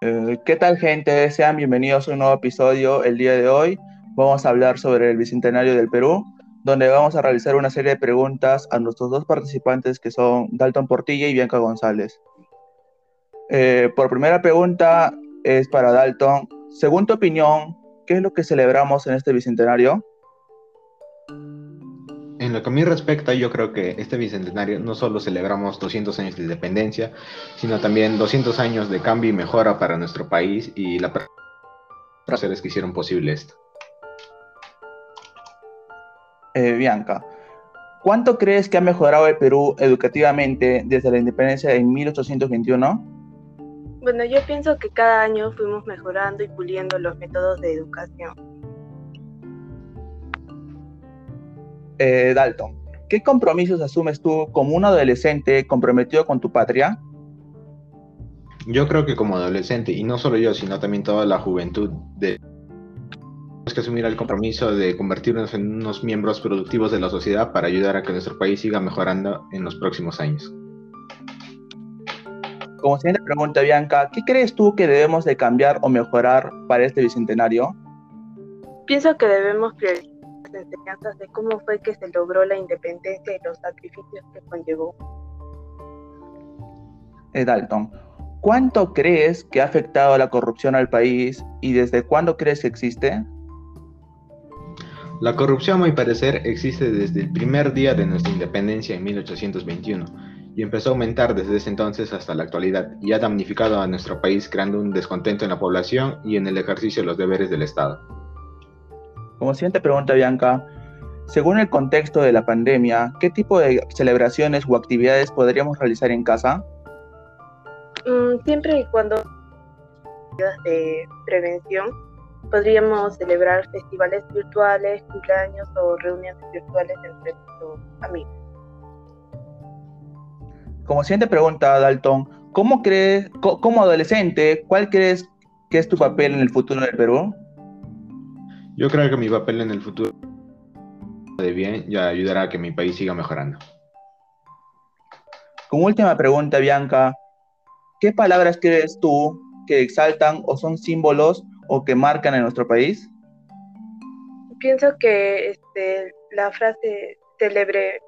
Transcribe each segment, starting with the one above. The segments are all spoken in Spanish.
Eh, ¿Qué tal gente? Sean bienvenidos a un nuevo episodio. El día de hoy vamos a hablar sobre el Bicentenario del Perú, donde vamos a realizar una serie de preguntas a nuestros dos participantes que son Dalton Portilla y Bianca González. Eh, por primera pregunta es para Dalton. Según tu opinión, ¿qué es lo que celebramos en este Bicentenario? En lo que a mí respecta, yo creo que este bicentenario no solo celebramos 200 años de independencia, sino también 200 años de cambio y mejora para nuestro país y la seres que hicieron posible esto. Eh, Bianca, ¿cuánto crees que ha mejorado el Perú educativamente desde la independencia en 1821? Bueno, yo pienso que cada año fuimos mejorando y puliendo los métodos de educación. Eh, Dalton, ¿qué compromisos asumes tú como un adolescente comprometido con tu patria? Yo creo que como adolescente, y no solo yo, sino también toda la juventud, de... tenemos que asumir el compromiso de convertirnos en unos miembros productivos de la sociedad para ayudar a que nuestro país siga mejorando en los próximos años. Como siguiente pregunta, Bianca, ¿qué crees tú que debemos de cambiar o mejorar para este bicentenario? Pienso que debemos priorizar enseñanzas de cómo fue que se logró la independencia y los sacrificios que conllevó. Eh, Dalton, ¿cuánto crees que ha afectado la corrupción al país y desde cuándo crees que existe? La corrupción, a mi parecer, existe desde el primer día de nuestra independencia en 1821 y empezó a aumentar desde ese entonces hasta la actualidad y ha damnificado a nuestro país creando un descontento en la población y en el ejercicio de los deberes del Estado. Como siguiente pregunta, Bianca, según el contexto de la pandemia, ¿qué tipo de celebraciones o actividades podríamos realizar en casa? Mm, siempre y cuando de prevención, podríamos celebrar festivales virtuales, cumpleaños o reuniones virtuales entre nuestros amigos. Como siguiente pregunta, Dalton, ¿cómo crees, como adolescente, cuál crees que es tu papel en el futuro del Perú? Yo creo que mi papel en el futuro de bien y ayudará a que mi país siga mejorando. Como última pregunta, Bianca, ¿qué palabras crees tú que exaltan o son símbolos o que marcan en nuestro país? Pienso que este, la frase célebre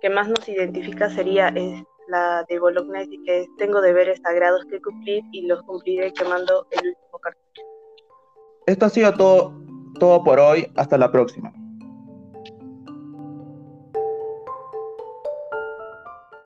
que más nos identifica sería es la de Bolognesi, que es tengo deberes sagrados que cumplir y los cumpliré quemando el último cartucho. Esto ha sido todo todo por hoy. Hasta la próxima.